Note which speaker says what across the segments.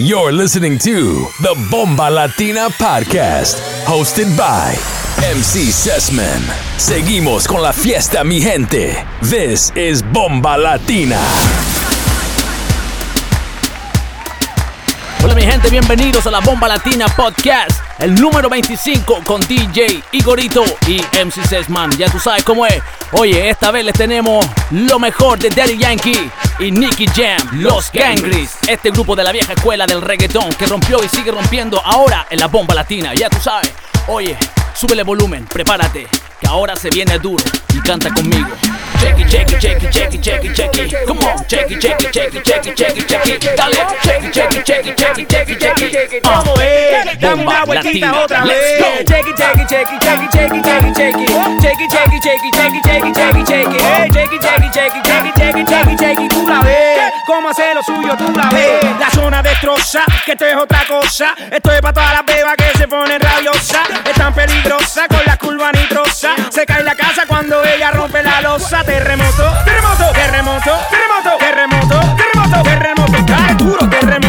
Speaker 1: You're listening to the Bomba Latina Podcast, hosted by MC Sessman. Seguimos con la fiesta, mi gente. This is Bomba Latina.
Speaker 2: Hola mi gente, bienvenidos a la Bomba Latina Podcast, el número 25 con DJ Igorito y MC Sesman. Ya tú sabes cómo es. Oye, esta vez les tenemos lo mejor de Daddy Yankee y Nicky Jam, Los Gangris, este grupo de la vieja escuela del reggaetón que rompió y sigue rompiendo ahora en la Bomba Latina. Ya tú sabes. Oye, súbele volumen, prepárate, que ahora se viene duro y canta conmigo. Checky, checky, checky, checky, checky, checky. Come on, checky, checky, checky, checky, checky, checky. Dale, checky, checky, checky, checky, checky, checky.
Speaker 3: ¿Cómo es? Dame una vueltita otra vez. Checky, checky, checky, checky, checky, checky, checky. Checky, checky, checky, checky, checky, checky, checky. Checky, checky, checky, checky, checky, checky, checky. Tú la ves. ¿Cómo hace lo suyo? Tú la ves. La zona destroza, que esto es otra cosa. Esto es para todas las bebas que se ponen rabiosas. Es tan peligrosa con la curva nitrosa. Se cae la casa cuando ella rompe la losa. Terremoto, terremoto, terremoto, terremoto, terremoto, terremoto, terremoto. Dale duro, terremoto,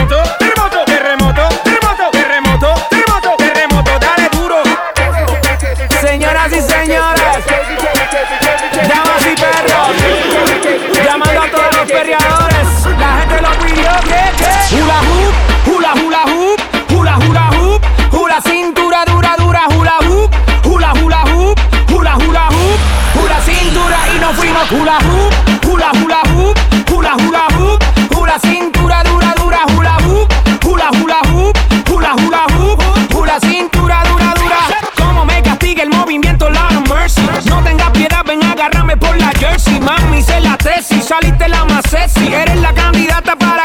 Speaker 3: hula hoop, hula hula hoop, hula hula hoop, hula cintura dura dura hula hoop, hula hula hoop, hula hula hoop, hula cintura dura dura. Como me castiga el movimiento Lord Mercy. No tengas piedad, ven agárrame por la jersey. Mami, sé la tesis, saliste la más sexy. Eres la candidata para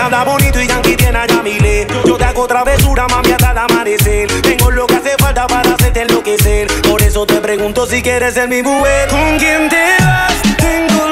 Speaker 3: te habla bonito y Yankee tiene allá miles. Yo te hago travesura, mami, hasta el amanecer. Tengo lo que hace falta para hacerte enloquecer. Por eso te pregunto si quieres ser mi mujer. ¿Con quién te vas? Tengo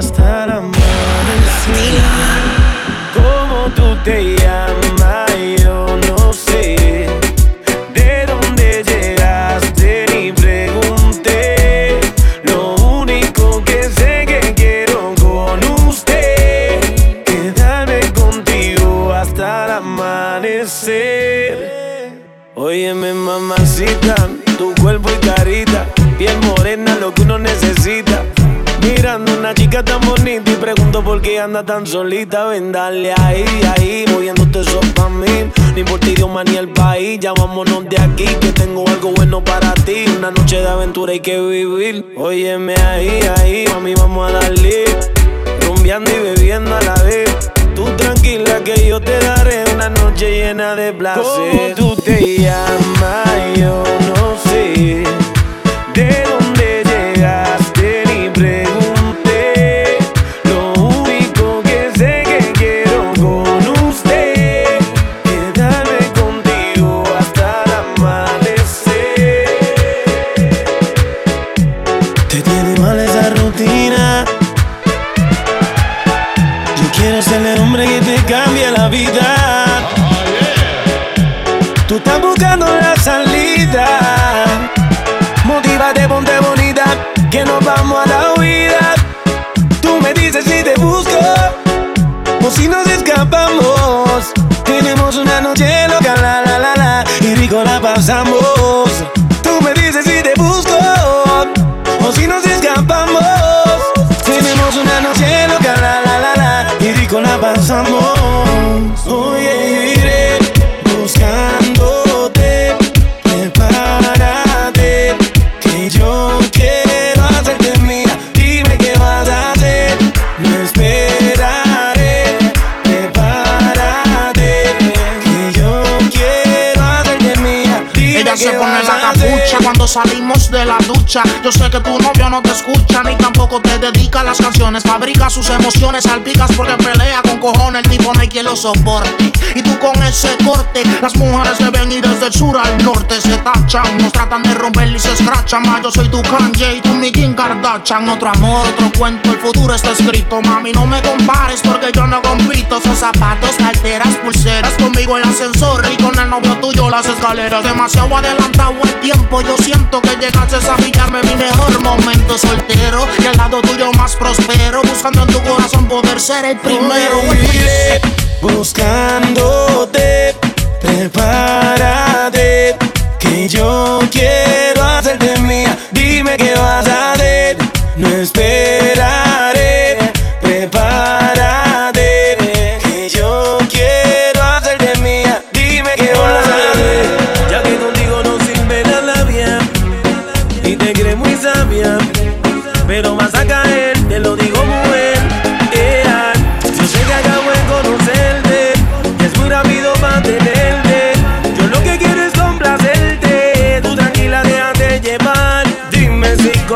Speaker 4: last time anda tan solita, ven dale ahí, ahí, moviéndote eso pa' mí. Ni por ti, Dios, ni el país, ya vámonos de aquí, que tengo algo bueno para ti. Una noche de aventura hay que vivir. Óyeme ahí, ahí, mami, vamos a darle. Rumbeando y bebiendo a la vez. Tú tranquila que yo te daré una noche llena de placer. ¿Cómo tú te llamas yo?
Speaker 5: pasando cuando salimos de la ducha. Yo sé que tu novio no te escucha ni tampoco te dedica a las canciones. Fabrica sus emociones, salpicas porque pelea con cojones. El tipo no hay quien lo soporte. Y tú con ese corte, las mujeres deben ir desde el sur al norte. Se tachan, nos tratan de romper y se escrachan. Ma, yo soy tu Kanye y tú mi Kim Kardashian. Otro amor, otro cuento, el futuro está escrito. Mami, no me compares porque yo no compito. Esos zapatos, carteras, pulseras. Conmigo el ascensor y con el novio tuyo las escaleras. Demasiado adelantado el tiempo. Yo siento que llegaste a pillarme mi mejor momento soltero. Y al lado tuyo más prospero. Buscando en tu corazón poder ser el primero.
Speaker 6: buscándote, prepárate. Que yo quiero hacerte mía. Dime qué vas a hacer. No esperaré.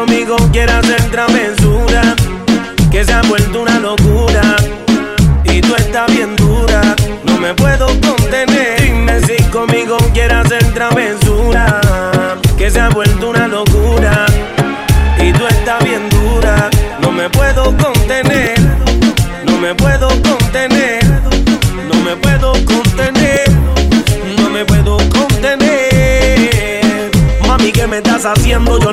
Speaker 4: Conmigo quieres hacer travesura Que se ha vuelto una locura y tú estás bien dura, no me puedo contener. Dime si conmigo quieres hacer travesura, que se ha vuelto una locura. Y tú estás bien dura, no me puedo contener, no me puedo contener, no me puedo contener, no me puedo contener. Mami, ¿qué me estás haciendo? Yo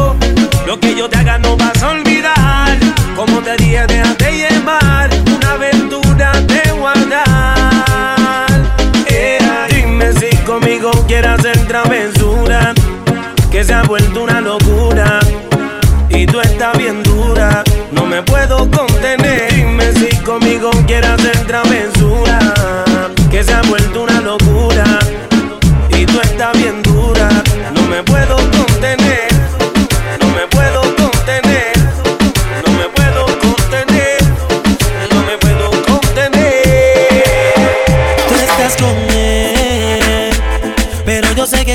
Speaker 4: Lo que yo te haga no vas a olvidar. Como te dije, déjate llevar. Una aventura de guardar. Dime si conmigo quieres hacer travesura. Que se ha vuelto una locura. Y tú estás bien dura, no me puedo contener. Dime si conmigo quieres hacer travesura. Que se ha vuelto una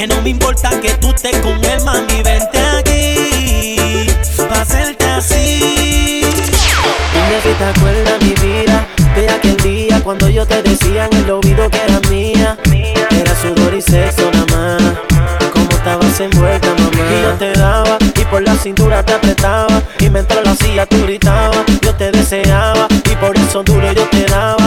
Speaker 7: Que no me importa que tú estés con él, mami, vente aquí. Pa' hacerte así. Dime si te acuerdas mi vida de aquel día cuando yo te decía en el oído que era mía. Era sudor y sexo nada más. Como estabas envuelta, mamá. Y yo te daba y por la cintura te apretaba. Y mientras lo hacía tú gritabas. Yo te deseaba y por eso duro yo te daba.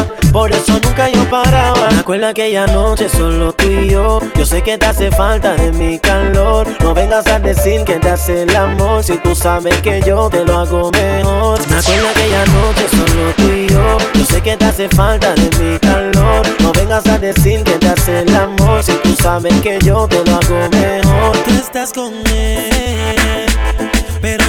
Speaker 7: Por eso nunca yo paraba. Me aquella noche solo tú y yo. Yo sé que te hace falta de mi calor. No vengas a decir que te hace el amor. Si tú sabes que yo te lo hago mejor. Me acuerdo aquella noche solo tú y yo. Yo sé que te hace falta de mi calor. No vengas a decir que te hace el amor. Si tú sabes que yo te lo hago mejor. Tú estás con él.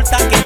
Speaker 7: Importa que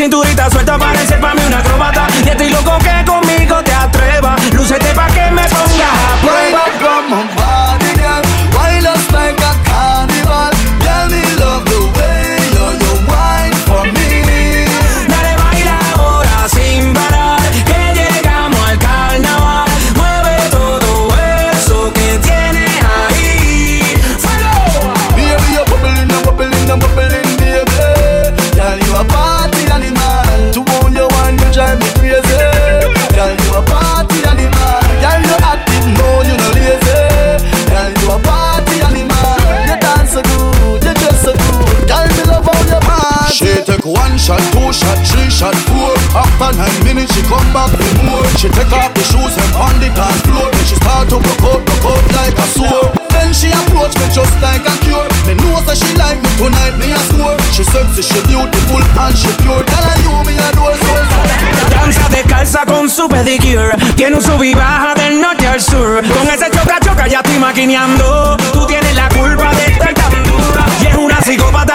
Speaker 8: cinturita suelta.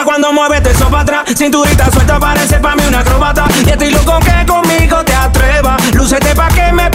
Speaker 8: cuando mueves te sopa atrás. Cinturita suelta, parece pa' mí una acrobata. Y estoy loco que conmigo te atrevas. Lúcete pa' que me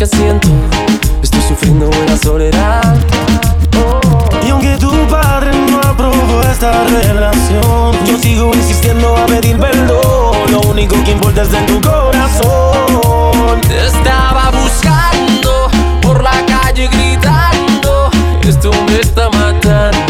Speaker 4: que siento. Estoy sufriendo en la soledad.
Speaker 9: Y aunque tu padre no aprobó esta relación, yo sigo insistiendo a pedir perdón. Lo único que importa es de tu corazón.
Speaker 4: Te estaba buscando por la calle gritando. Esto me está matando.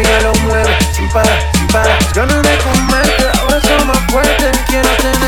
Speaker 9: ella lo mueve sin parar, sin parar.
Speaker 6: Las ganas de comerte ahora son más fuertes. Quiero
Speaker 4: tener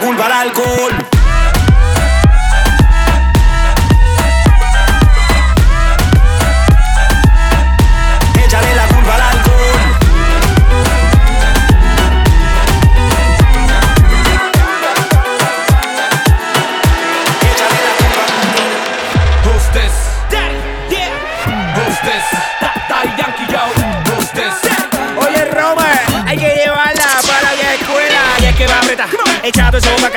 Speaker 4: culpa al alcohol.
Speaker 2: each other's home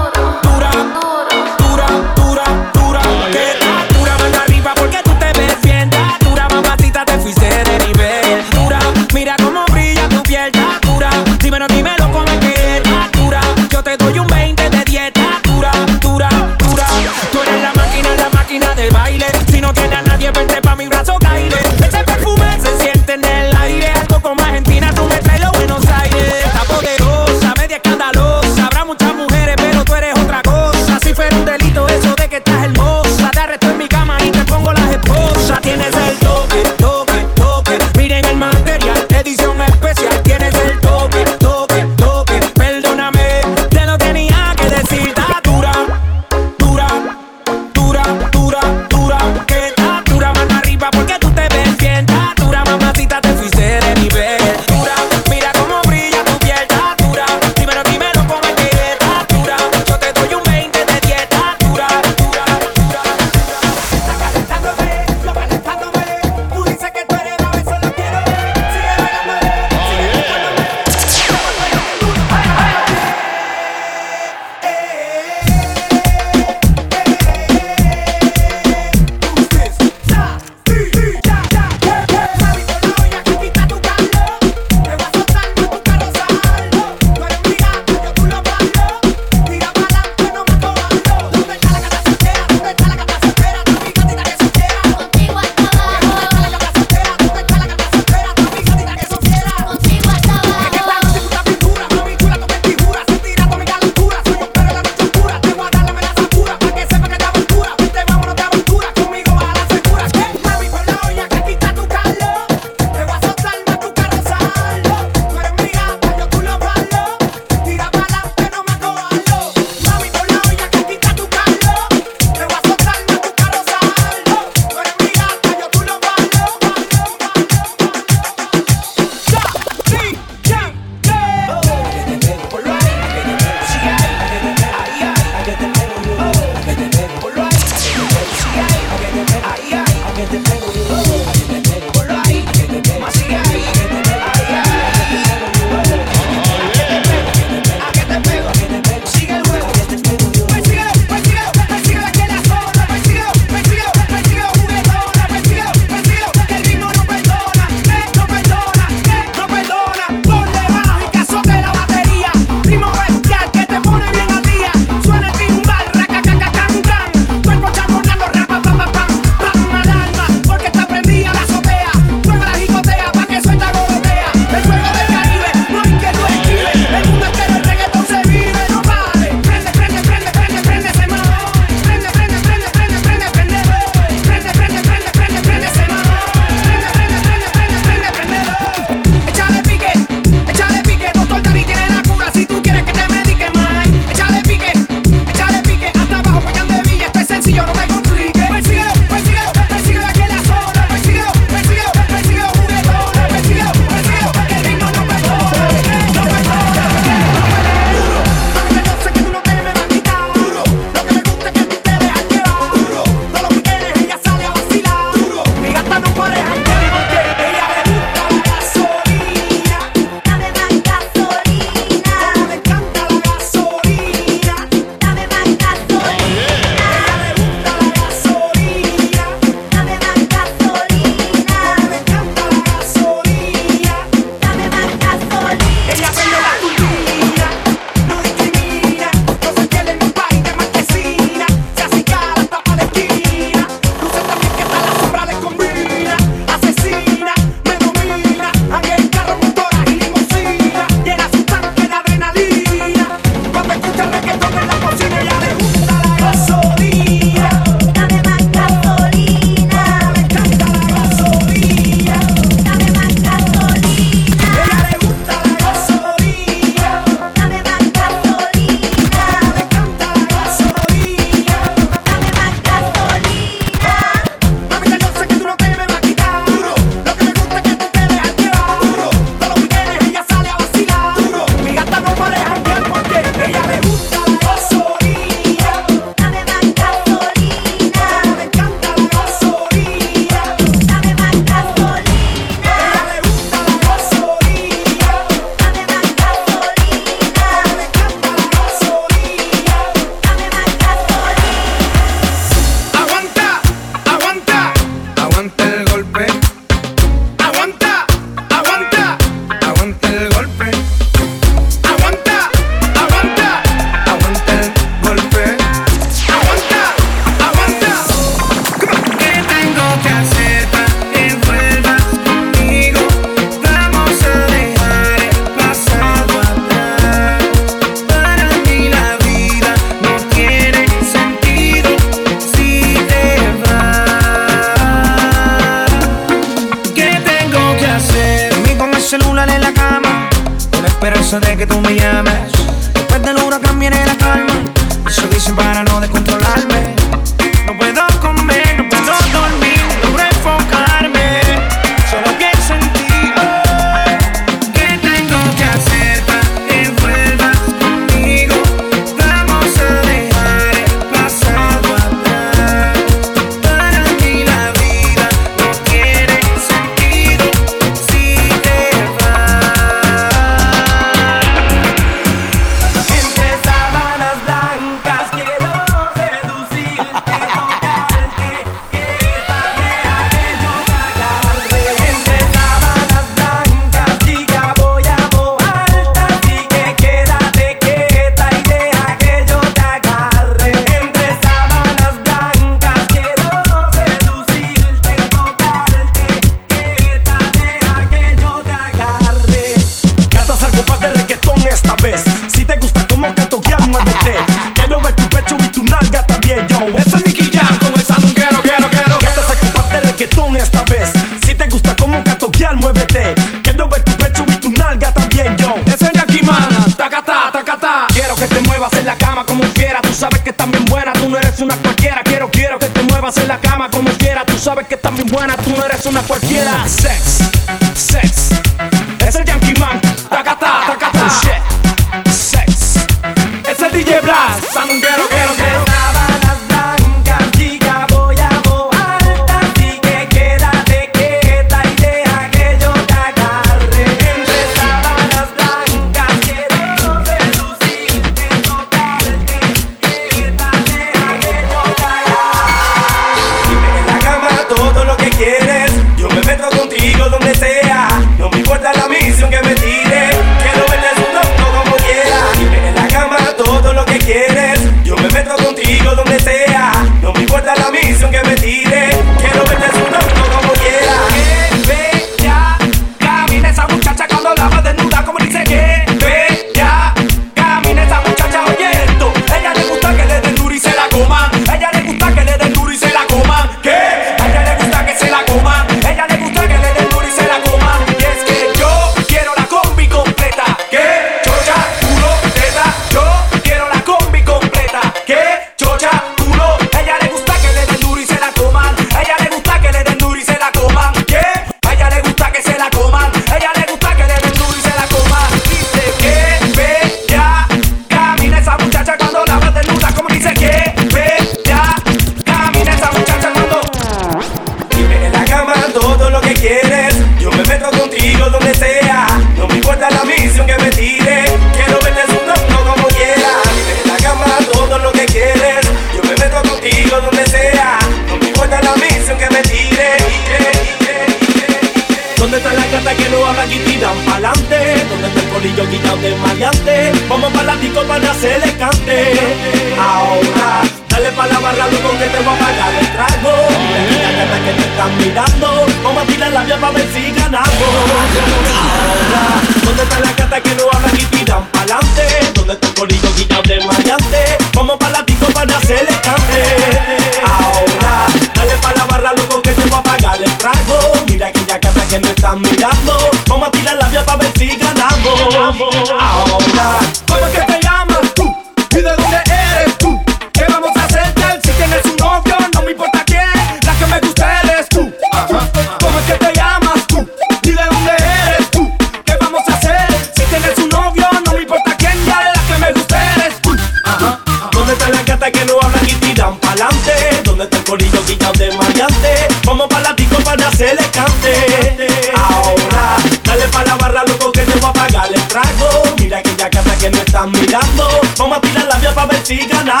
Speaker 2: Chigana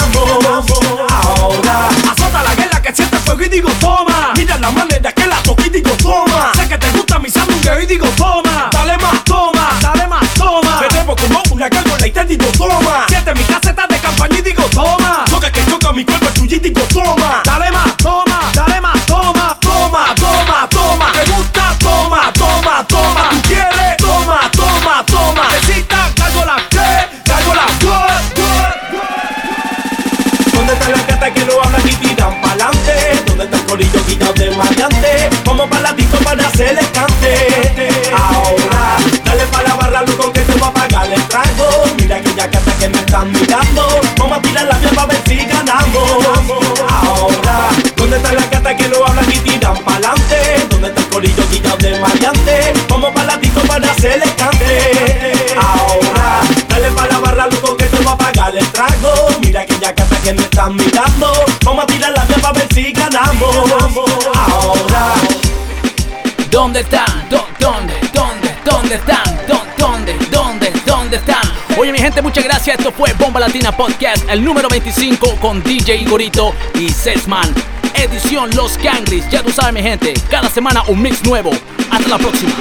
Speaker 2: muchas gracias. Esto fue Bomba Latina Podcast, el número 25 con DJ Igorito y Sesman. Edición Los Gangris. Ya tú sabes mi gente, cada semana un mix nuevo. Hasta la próxima.